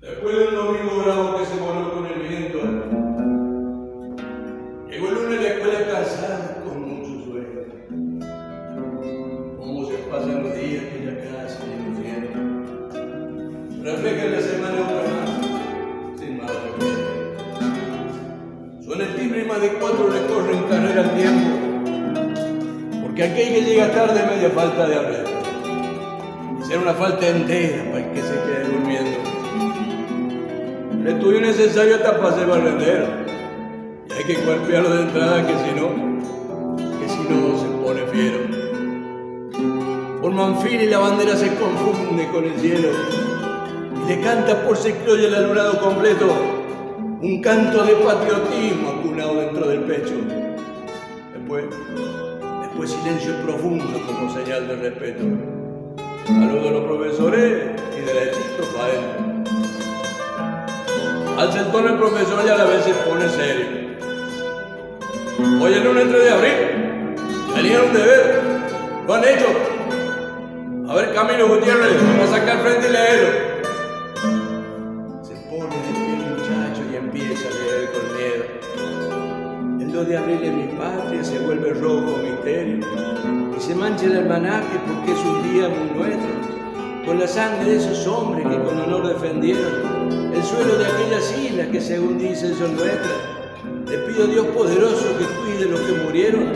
Después del domingo bravo que se voló con el viento, llegó el lunes la escuela cansado con mucho sueño. Cómo se pasan los días en la casa y luciendo. Refleja la semana otra más, sin más Suena el timbre más de cuatro le corren carrera al tiempo. Porque aquel que llega tarde media falta de arreglo. Será una falta entera para el que se quede durmiendo. El estudio necesario hasta para ser barrendero. Y hay que cuerpearlo de entrada que si no, que si no se pone fiero. Por Manfil y la bandera se confunde con el cielo y le canta por secreto el alumnado completo un canto de patriotismo acunado dentro del pecho. Después, después silencio profundo como señal de respeto. Saludo a los profesores y derechitos para adentro. Al sentón el profesor ya la vez se pone serio. Hoy el lunes 3 de abril, tenían un deber, lo han hecho. A ver, Camilo Gutiérrez, vamos a sacar frente y leerlo. Se pone de pie el muchacho y empieza a leer con miedo. El 2 de abril en mi patria se vuelve rojo misterio y se mancha el almanaque porque es un día muy nuestro con la sangre de esos hombres que con honor defendieron el suelo de aquellas islas que según dicen son nuestras. Le pido a Dios poderoso que cuide los que murieron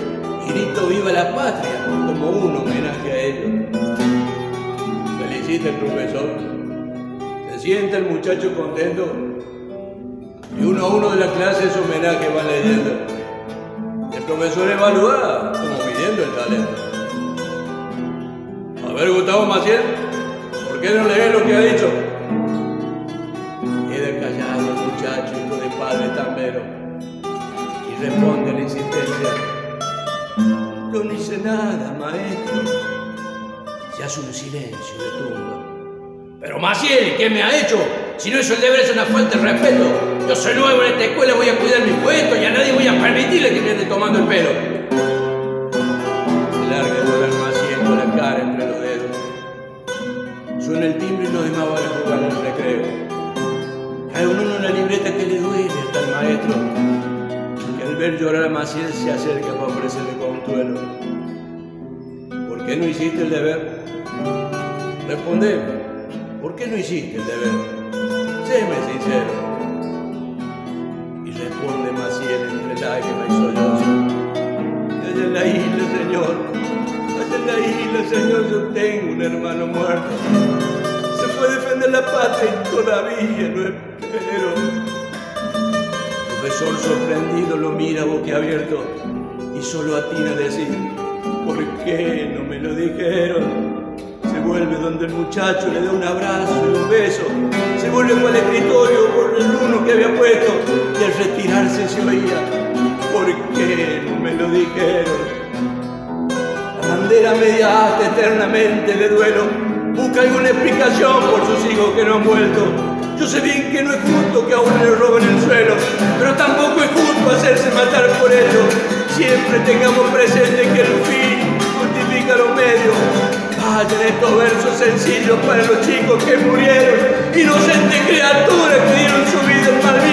y grito viva la patria como un homenaje a ellos. Felicita el profesor. Se sienta el muchacho contento y uno a uno de la clase su homenaje va leyendo. El profesor evalúa como midiendo el talento. A ver, Gustavo Maciel, ¿por qué no lees lo que ha dicho? Responde la insistencia. No hice nada, maestro. Se hace un silencio de tumba. Pero Maciel, ¿qué me ha hecho? Si no hizo el deber es una falta de respeto. Yo soy nuevo en esta escuela, voy a cuidar mi puesto y a nadie voy a permitirle que me ande tomando el pelo. Larga llorar Maciel con la cara entre los dedos. Suena el timbre y los demás van a ver llorar a Maciel se acerca para ofrecerle consuelo. ¿Por qué no hiciste el deber? Responde, ¿por qué no hiciste el deber? Séme sincero. Y responde Maciel entre lágrimas y sollozo. Allá en la isla, Señor, en la isla, Señor, yo tengo un hermano muerto. Se a defender la patria y todavía no espero. Profesor sorprendido lo mira boquiabierto y solo atina a decir, ¿por qué no me lo dijeron? Se vuelve donde el muchacho le da un abrazo y un beso. Se vuelve para el escritorio por el uno que había puesto y al retirarse se oía, ¿por qué no me lo dijeron? La bandera media hasta eternamente de duelo busca alguna explicación por sus hijos que no han vuelto. Yo sé bien que no es justo que a uno le roben el suelo, pero tampoco es justo hacerse matar por ello. Siempre tengamos presente que el fin justifica los medios. Vayan estos versos sencillos para los chicos que murieron, inocentes criaturas que dieron su vida en mal